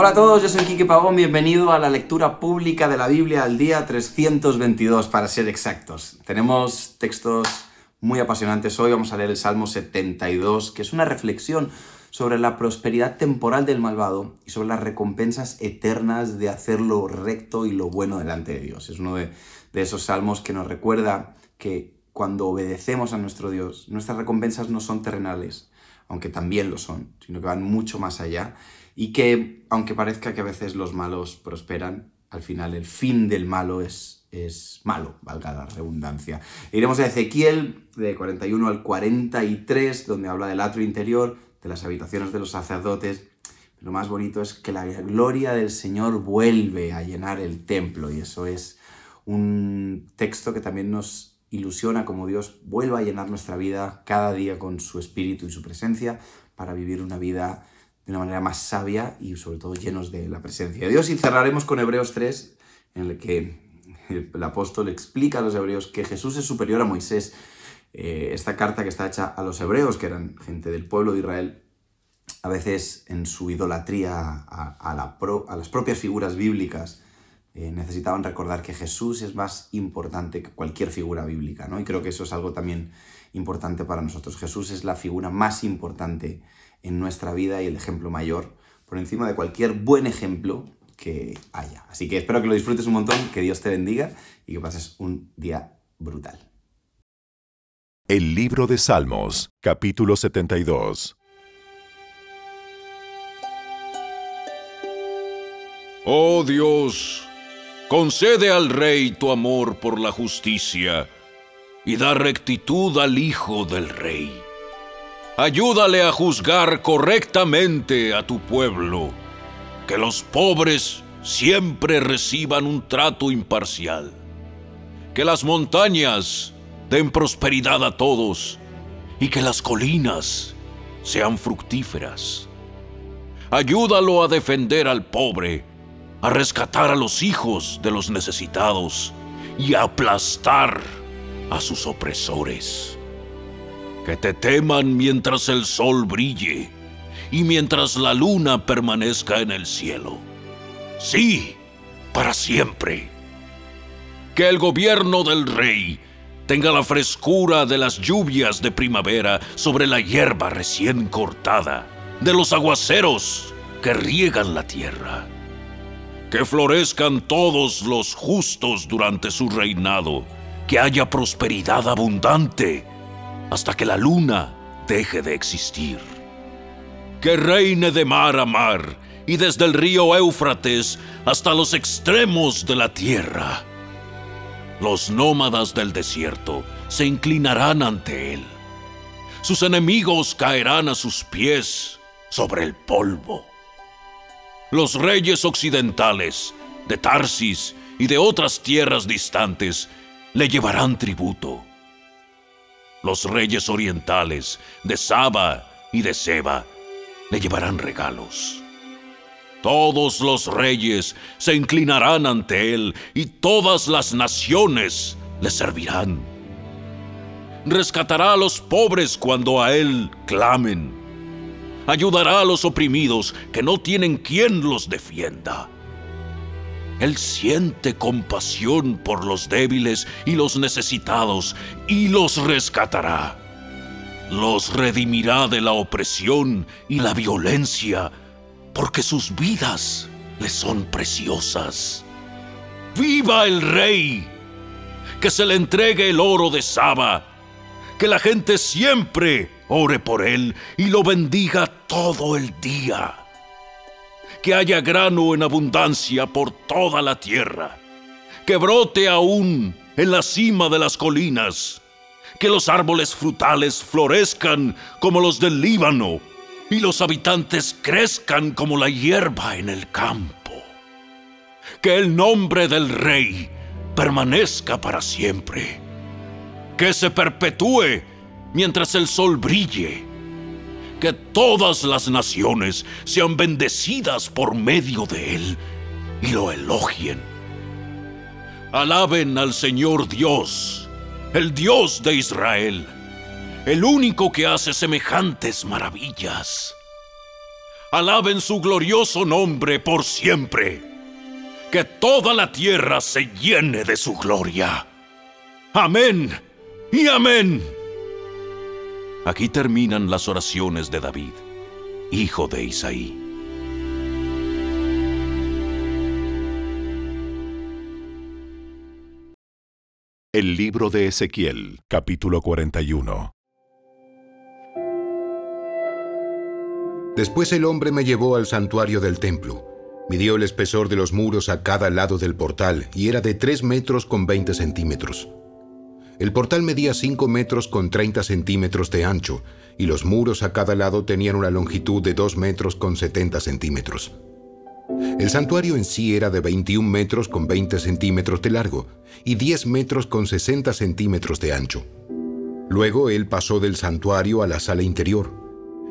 Hola a todos, yo soy Quique Pavón, bienvenido a la lectura pública de la Biblia al día 322 para ser exactos. Tenemos textos muy apasionantes hoy, vamos a leer el Salmo 72, que es una reflexión sobre la prosperidad temporal del malvado y sobre las recompensas eternas de hacer lo recto y lo bueno delante de Dios. Es uno de, de esos salmos que nos recuerda que cuando obedecemos a nuestro Dios, nuestras recompensas no son terrenales, aunque también lo son, sino que van mucho más allá y que, aunque parezca que a veces los malos prosperan, al final el fin del malo es, es malo, valga la redundancia. Iremos a Ezequiel de 41 al 43, donde habla del atrio interior, de las habitaciones de los sacerdotes. Lo más bonito es que la gloria del Señor vuelve a llenar el templo y eso es un texto que también nos ilusiona como Dios vuelva a llenar nuestra vida cada día con su espíritu y su presencia para vivir una vida de una manera más sabia y sobre todo llenos de la presencia de Dios. Y cerraremos con Hebreos 3, en el que el apóstol explica a los hebreos que Jesús es superior a Moisés. Eh, esta carta que está hecha a los hebreos, que eran gente del pueblo de Israel, a veces en su idolatría a, la a las propias figuras bíblicas, eh, necesitaban recordar que Jesús es más importante que cualquier figura bíblica, ¿no? Y creo que eso es algo también importante para nosotros. Jesús es la figura más importante en nuestra vida y el ejemplo mayor, por encima de cualquier buen ejemplo que haya. Así que espero que lo disfrutes un montón, que Dios te bendiga y que pases un día brutal. El libro de Salmos, capítulo 72. Oh Dios, concede al Rey tu amor por la justicia y da rectitud al Hijo del Rey Ayúdale a juzgar correctamente a tu pueblo, que los pobres siempre reciban un trato imparcial, que las montañas den prosperidad a todos y que las colinas sean fructíferas. Ayúdalo a defender al pobre, a rescatar a los hijos de los necesitados y a aplastar a sus opresores que te teman mientras el sol brille y mientras la luna permanezca en el cielo. Sí, para siempre. Que el gobierno del rey tenga la frescura de las lluvias de primavera sobre la hierba recién cortada, de los aguaceros que riegan la tierra. Que florezcan todos los justos durante su reinado, que haya prosperidad abundante hasta que la luna deje de existir. Que reine de mar a mar y desde el río Éufrates hasta los extremos de la tierra. Los nómadas del desierto se inclinarán ante él. Sus enemigos caerán a sus pies sobre el polvo. Los reyes occidentales de Tarsis y de otras tierras distantes le llevarán tributo los reyes orientales de Saba y de Seba le llevarán regalos. Todos los reyes se inclinarán ante él y todas las naciones le servirán. Rescatará a los pobres cuando a él clamen. Ayudará a los oprimidos que no tienen quien los defienda. Él siente compasión por los débiles y los necesitados y los rescatará. Los redimirá de la opresión y la violencia, porque sus vidas le son preciosas. ¡Viva el rey! Que se le entregue el oro de Saba, que la gente siempre ore por él y lo bendiga todo el día que haya grano en abundancia por toda la tierra, que brote aún en la cima de las colinas, que los árboles frutales florezcan como los del Líbano y los habitantes crezcan como la hierba en el campo. Que el nombre del rey permanezca para siempre. Que se perpetúe mientras el sol brille que todas las naciones sean bendecidas por medio de él y lo elogien. Alaben al Señor Dios, el Dios de Israel, el único que hace semejantes maravillas. alaben su glorioso nombre por siempre. Que toda la tierra se llene de su gloria. Amén y amén. Aquí terminan las oraciones de David, hijo de Isaí. El libro de Ezequiel, capítulo 41. Después el hombre me llevó al santuario del templo. Midió el espesor de los muros a cada lado del portal y era de 3 metros con 20 centímetros. El portal medía 5 metros con 30 centímetros de ancho y los muros a cada lado tenían una longitud de 2 metros con 70 centímetros. El santuario en sí era de 21 metros con 20 centímetros de largo y 10 metros con 60 centímetros de ancho. Luego él pasó del santuario a la sala interior.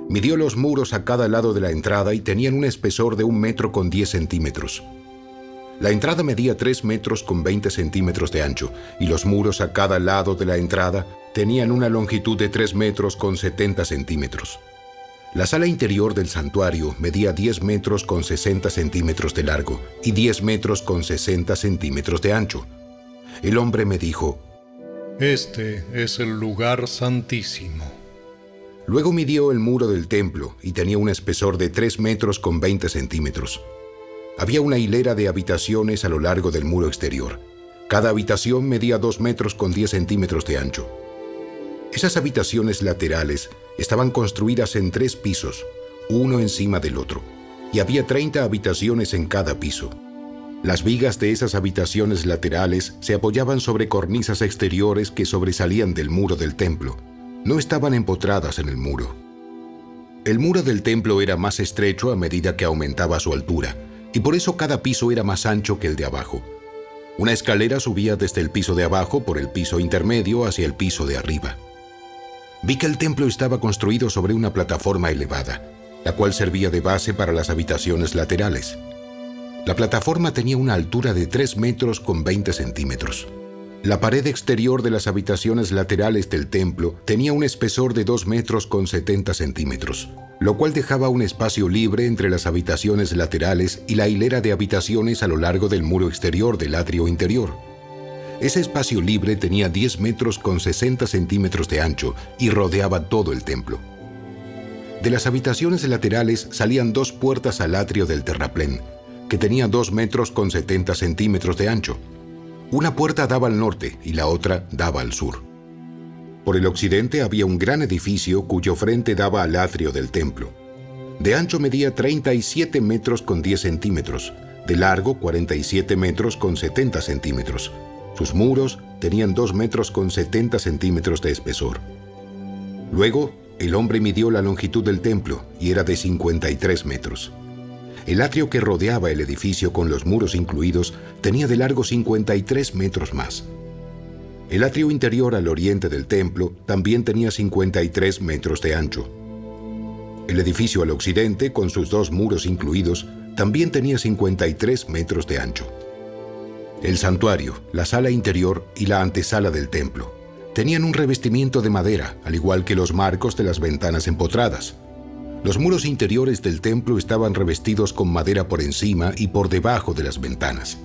Midió los muros a cada lado de la entrada y tenían un espesor de un metro con 10 centímetros. La entrada medía 3 metros con 20 centímetros de ancho y los muros a cada lado de la entrada tenían una longitud de 3 metros con 70 centímetros. La sala interior del santuario medía 10 metros con 60 centímetros de largo y 10 metros con 60 centímetros de ancho. El hombre me dijo, Este es el lugar santísimo. Luego midió el muro del templo y tenía un espesor de 3 metros con 20 centímetros. Había una hilera de habitaciones a lo largo del muro exterior. Cada habitación medía 2 metros con 10 centímetros de ancho. Esas habitaciones laterales estaban construidas en tres pisos, uno encima del otro, y había 30 habitaciones en cada piso. Las vigas de esas habitaciones laterales se apoyaban sobre cornisas exteriores que sobresalían del muro del templo. No estaban empotradas en el muro. El muro del templo era más estrecho a medida que aumentaba su altura, y por eso cada piso era más ancho que el de abajo. Una escalera subía desde el piso de abajo por el piso intermedio hacia el piso de arriba. Vi que el templo estaba construido sobre una plataforma elevada, la cual servía de base para las habitaciones laterales. La plataforma tenía una altura de 3 metros con 20 centímetros. La pared exterior de las habitaciones laterales del templo tenía un espesor de 2 metros con 70 centímetros, lo cual dejaba un espacio libre entre las habitaciones laterales y la hilera de habitaciones a lo largo del muro exterior del atrio interior. Ese espacio libre tenía 10 metros con 60 centímetros de ancho y rodeaba todo el templo. De las habitaciones laterales salían dos puertas al atrio del terraplén, que tenía 2 metros con 70 centímetros de ancho. Una puerta daba al norte y la otra daba al sur. Por el occidente había un gran edificio cuyo frente daba al atrio del templo. De ancho medía 37 metros con 10 centímetros, de largo 47 metros con 70 centímetros sus muros tenían 2 metros con 70 centímetros de espesor. Luego, el hombre midió la longitud del templo y era de 53 metros. El atrio que rodeaba el edificio con los muros incluidos tenía de largo 53 metros más. El atrio interior al oriente del templo también tenía 53 metros de ancho. El edificio al occidente, con sus dos muros incluidos, también tenía 53 metros de ancho. El santuario, la sala interior y la antesala del templo tenían un revestimiento de madera, al igual que los marcos de las ventanas empotradas. Los muros interiores del templo estaban revestidos con madera por encima y por debajo de las ventanas.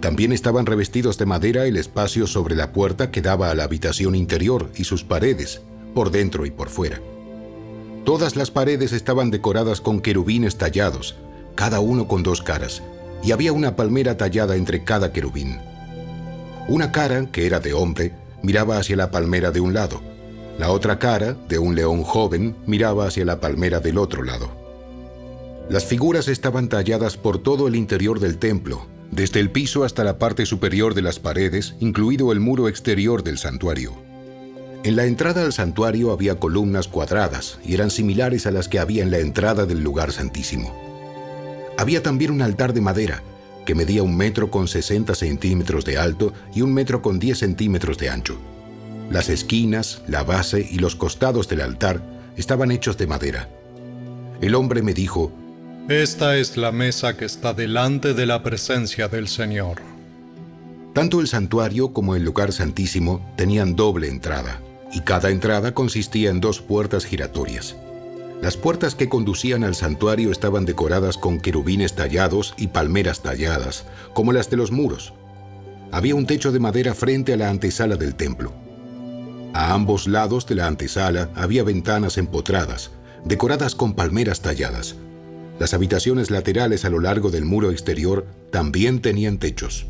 También estaban revestidos de madera el espacio sobre la puerta que daba a la habitación interior y sus paredes, por dentro y por fuera. Todas las paredes estaban decoradas con querubines tallados, cada uno con dos caras, y había una palmera tallada entre cada querubín. Una cara, que era de hombre, miraba hacia la palmera de un lado. La otra cara, de un león joven, miraba hacia la palmera del otro lado. Las figuras estaban talladas por todo el interior del templo, desde el piso hasta la parte superior de las paredes, incluido el muro exterior del santuario. En la entrada al santuario había columnas cuadradas y eran similares a las que había en la entrada del lugar santísimo. Había también un altar de madera, que medía un metro con 60 centímetros de alto y un metro con 10 centímetros de ancho. Las esquinas, la base y los costados del altar estaban hechos de madera. El hombre me dijo, Esta es la mesa que está delante de la presencia del Señor. Tanto el santuario como el lugar santísimo tenían doble entrada, y cada entrada consistía en dos puertas giratorias. Las puertas que conducían al santuario estaban decoradas con querubines tallados y palmeras talladas, como las de los muros. Había un techo de madera frente a la antesala del templo. A ambos lados de la antesala había ventanas empotradas, decoradas con palmeras talladas. Las habitaciones laterales a lo largo del muro exterior también tenían techos.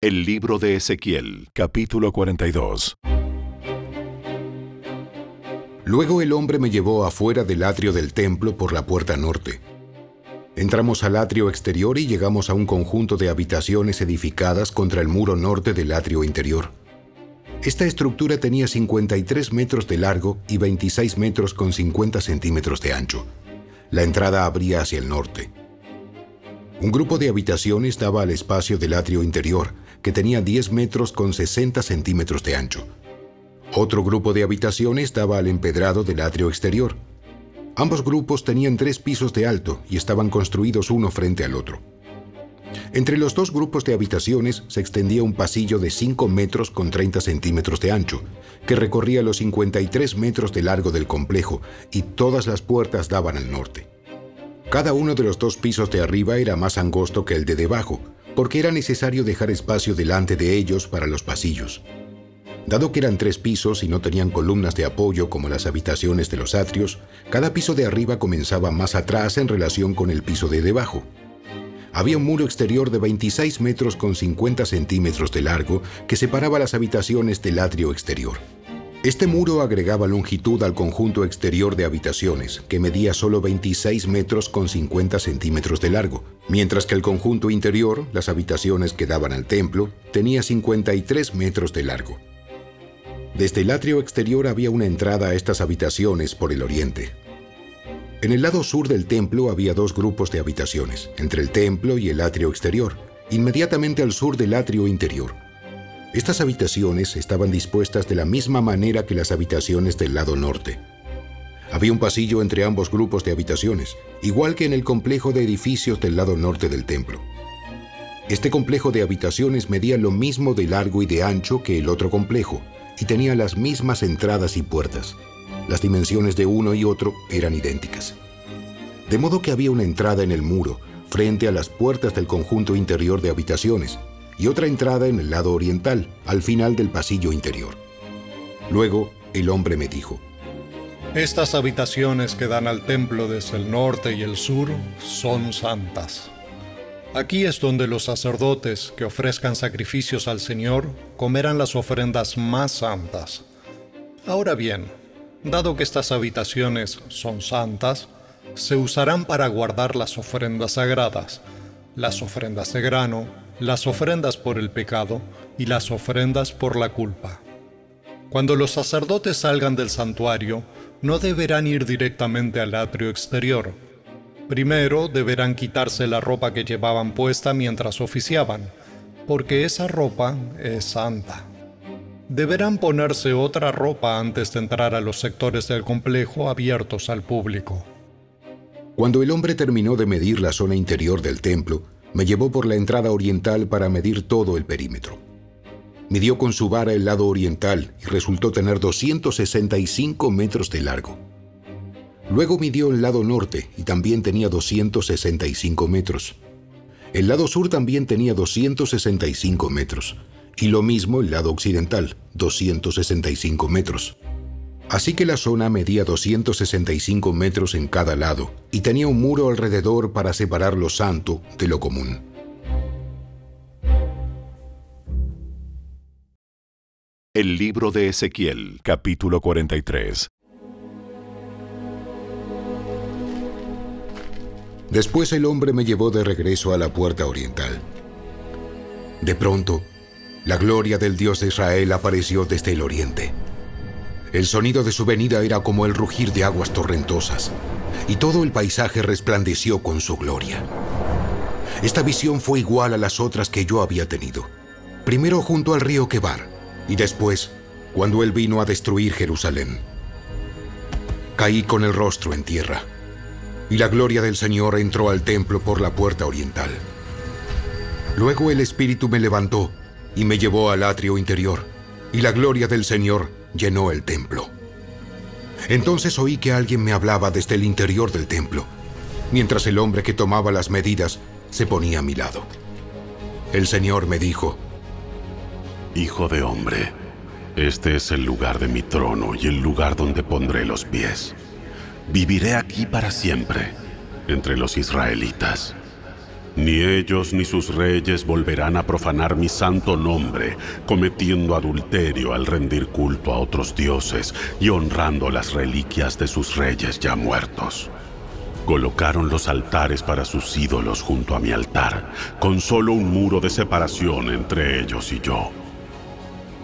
El libro de Ezequiel, capítulo 42. Luego el hombre me llevó afuera del atrio del templo por la puerta norte. Entramos al atrio exterior y llegamos a un conjunto de habitaciones edificadas contra el muro norte del atrio interior. Esta estructura tenía 53 metros de largo y 26 metros con 50 centímetros de ancho. La entrada abría hacia el norte. Un grupo de habitaciones daba al espacio del atrio interior, que tenía 10 metros con 60 centímetros de ancho. Otro grupo de habitaciones daba al empedrado del atrio exterior. Ambos grupos tenían tres pisos de alto y estaban construidos uno frente al otro. Entre los dos grupos de habitaciones se extendía un pasillo de 5 metros con 30 centímetros de ancho, que recorría los 53 metros de largo del complejo y todas las puertas daban al norte. Cada uno de los dos pisos de arriba era más angosto que el de debajo, porque era necesario dejar espacio delante de ellos para los pasillos. Dado que eran tres pisos y no tenían columnas de apoyo como las habitaciones de los atrios, cada piso de arriba comenzaba más atrás en relación con el piso de debajo. Había un muro exterior de 26 metros con 50 centímetros de largo que separaba las habitaciones del atrio exterior. Este muro agregaba longitud al conjunto exterior de habitaciones, que medía solo 26 metros con 50 centímetros de largo, mientras que el conjunto interior, las habitaciones que daban al templo, tenía 53 metros de largo. Desde el atrio exterior había una entrada a estas habitaciones por el oriente. En el lado sur del templo había dos grupos de habitaciones, entre el templo y el atrio exterior, inmediatamente al sur del atrio interior. Estas habitaciones estaban dispuestas de la misma manera que las habitaciones del lado norte. Había un pasillo entre ambos grupos de habitaciones, igual que en el complejo de edificios del lado norte del templo. Este complejo de habitaciones medía lo mismo de largo y de ancho que el otro complejo, y tenía las mismas entradas y puertas. Las dimensiones de uno y otro eran idénticas. De modo que había una entrada en el muro, frente a las puertas del conjunto interior de habitaciones, y otra entrada en el lado oriental, al final del pasillo interior. Luego, el hombre me dijo, Estas habitaciones que dan al templo desde el norte y el sur son santas. Aquí es donde los sacerdotes que ofrezcan sacrificios al Señor comerán las ofrendas más santas. Ahora bien, dado que estas habitaciones son santas, se usarán para guardar las ofrendas sagradas, las ofrendas de grano, las ofrendas por el pecado y las ofrendas por la culpa. Cuando los sacerdotes salgan del santuario, no deberán ir directamente al atrio exterior. Primero deberán quitarse la ropa que llevaban puesta mientras oficiaban, porque esa ropa es santa. Deberán ponerse otra ropa antes de entrar a los sectores del complejo abiertos al público. Cuando el hombre terminó de medir la zona interior del templo, me llevó por la entrada oriental para medir todo el perímetro. Midió con su vara el lado oriental y resultó tener 265 metros de largo. Luego midió el lado norte y también tenía 265 metros. El lado sur también tenía 265 metros. Y lo mismo el lado occidental, 265 metros. Así que la zona medía 265 metros en cada lado y tenía un muro alrededor para separar lo santo de lo común. El libro de Ezequiel, capítulo 43. Después el hombre me llevó de regreso a la puerta oriental. De pronto, la gloria del Dios de Israel apareció desde el oriente. El sonido de su venida era como el rugir de aguas torrentosas, y todo el paisaje resplandeció con su gloria. Esta visión fue igual a las otras que yo había tenido. Primero junto al río Quebar, y después cuando él vino a destruir Jerusalén. Caí con el rostro en tierra, y la gloria del Señor entró al templo por la puerta oriental. Luego el Espíritu me levantó y me llevó al atrio interior, y la gloria del Señor llenó el templo. Entonces oí que alguien me hablaba desde el interior del templo, mientras el hombre que tomaba las medidas se ponía a mi lado. El Señor me dijo, Hijo de hombre, este es el lugar de mi trono y el lugar donde pondré los pies. Viviré aquí para siempre, entre los israelitas. Ni ellos ni sus reyes volverán a profanar mi santo nombre, cometiendo adulterio al rendir culto a otros dioses y honrando las reliquias de sus reyes ya muertos. Colocaron los altares para sus ídolos junto a mi altar, con solo un muro de separación entre ellos y yo.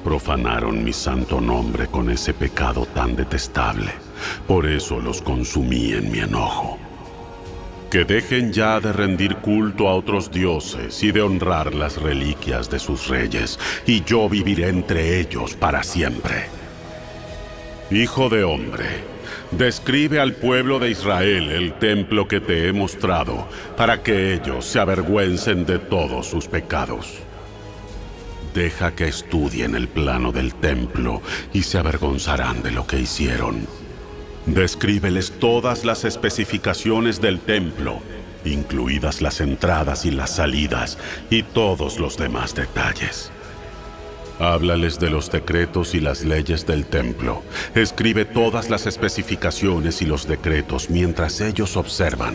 Profanaron mi santo nombre con ese pecado tan detestable. Por eso los consumí en mi enojo. Que dejen ya de rendir culto a otros dioses y de honrar las reliquias de sus reyes, y yo viviré entre ellos para siempre. Hijo de hombre, describe al pueblo de Israel el templo que te he mostrado, para que ellos se avergüencen de todos sus pecados. Deja que estudien el plano del templo y se avergonzarán de lo que hicieron. Descríbeles todas las especificaciones del templo, incluidas las entradas y las salidas y todos los demás detalles. Háblales de los decretos y las leyes del templo. Escribe todas las especificaciones y los decretos mientras ellos observan,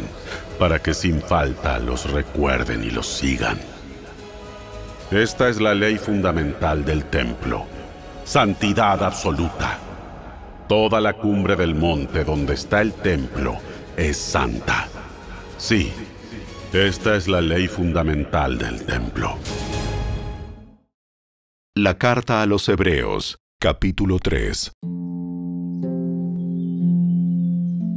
para que sin falta los recuerden y los sigan. Esta es la ley fundamental del templo. Santidad absoluta. Toda la cumbre del monte donde está el templo es santa. Sí, esta es la ley fundamental del templo. La carta a los Hebreos, capítulo 3.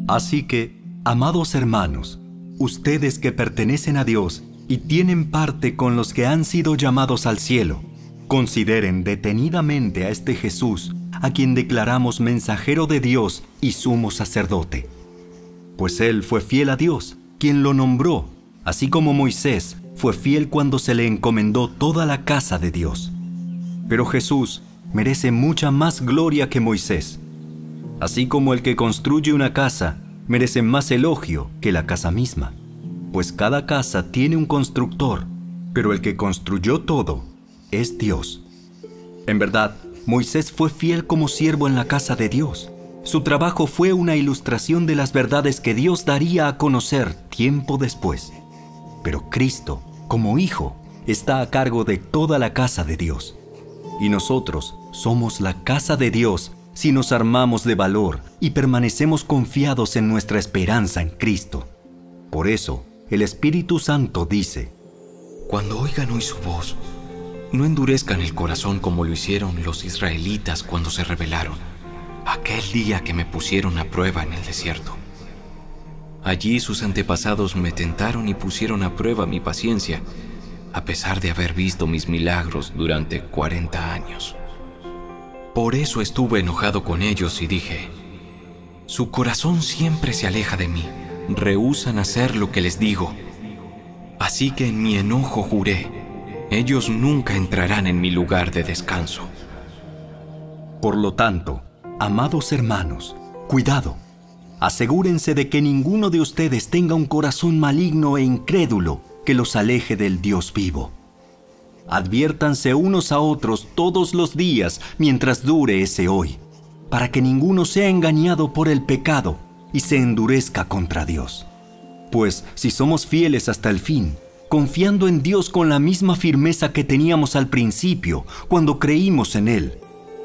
Así que, amados hermanos, ustedes que pertenecen a Dios y tienen parte con los que han sido llamados al cielo, consideren detenidamente a este Jesús, a quien declaramos mensajero de Dios y sumo sacerdote. Pues él fue fiel a Dios, quien lo nombró, así como Moisés fue fiel cuando se le encomendó toda la casa de Dios. Pero Jesús merece mucha más gloria que Moisés. Así como el que construye una casa merece más elogio que la casa misma. Pues cada casa tiene un constructor, pero el que construyó todo es Dios. En verdad, Moisés fue fiel como siervo en la casa de Dios. Su trabajo fue una ilustración de las verdades que Dios daría a conocer tiempo después. Pero Cristo, como Hijo, está a cargo de toda la casa de Dios. Y nosotros somos la casa de Dios si nos armamos de valor y permanecemos confiados en nuestra esperanza en Cristo. Por eso, el Espíritu Santo dice, Cuando oigan hoy su voz, no endurezcan el corazón como lo hicieron los israelitas cuando se rebelaron, aquel día que me pusieron a prueba en el desierto. Allí sus antepasados me tentaron y pusieron a prueba mi paciencia, a pesar de haber visto mis milagros durante 40 años. Por eso estuve enojado con ellos y dije, su corazón siempre se aleja de mí, rehúsan hacer lo que les digo. Así que en mi enojo juré, ellos nunca entrarán en mi lugar de descanso. Por lo tanto, amados hermanos, cuidado. Asegúrense de que ninguno de ustedes tenga un corazón maligno e incrédulo que los aleje del Dios vivo. Adviértanse unos a otros todos los días mientras dure ese hoy, para que ninguno sea engañado por el pecado y se endurezca contra Dios. Pues si somos fieles hasta el fin, confiando en Dios con la misma firmeza que teníamos al principio, cuando creímos en Él.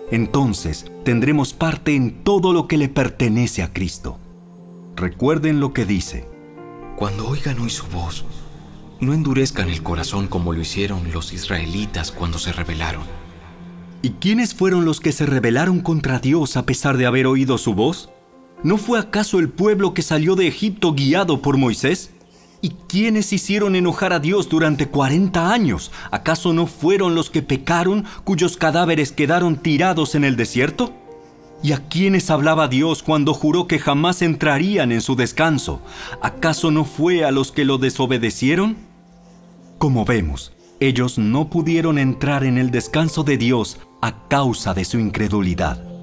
Entonces tendremos parte en todo lo que le pertenece a Cristo. Recuerden lo que dice. Cuando oigan hoy su voz, no endurezcan el corazón como lo hicieron los israelitas cuando se rebelaron. ¿Y quiénes fueron los que se rebelaron contra Dios a pesar de haber oído su voz? ¿No fue acaso el pueblo que salió de Egipto guiado por Moisés? ¿Y quiénes hicieron enojar a Dios durante 40 años? ¿Acaso no fueron los que pecaron cuyos cadáveres quedaron tirados en el desierto? ¿Y a quiénes hablaba Dios cuando juró que jamás entrarían en su descanso? ¿Acaso no fue a los que lo desobedecieron? Como vemos, ellos no pudieron entrar en el descanso de Dios a causa de su incredulidad.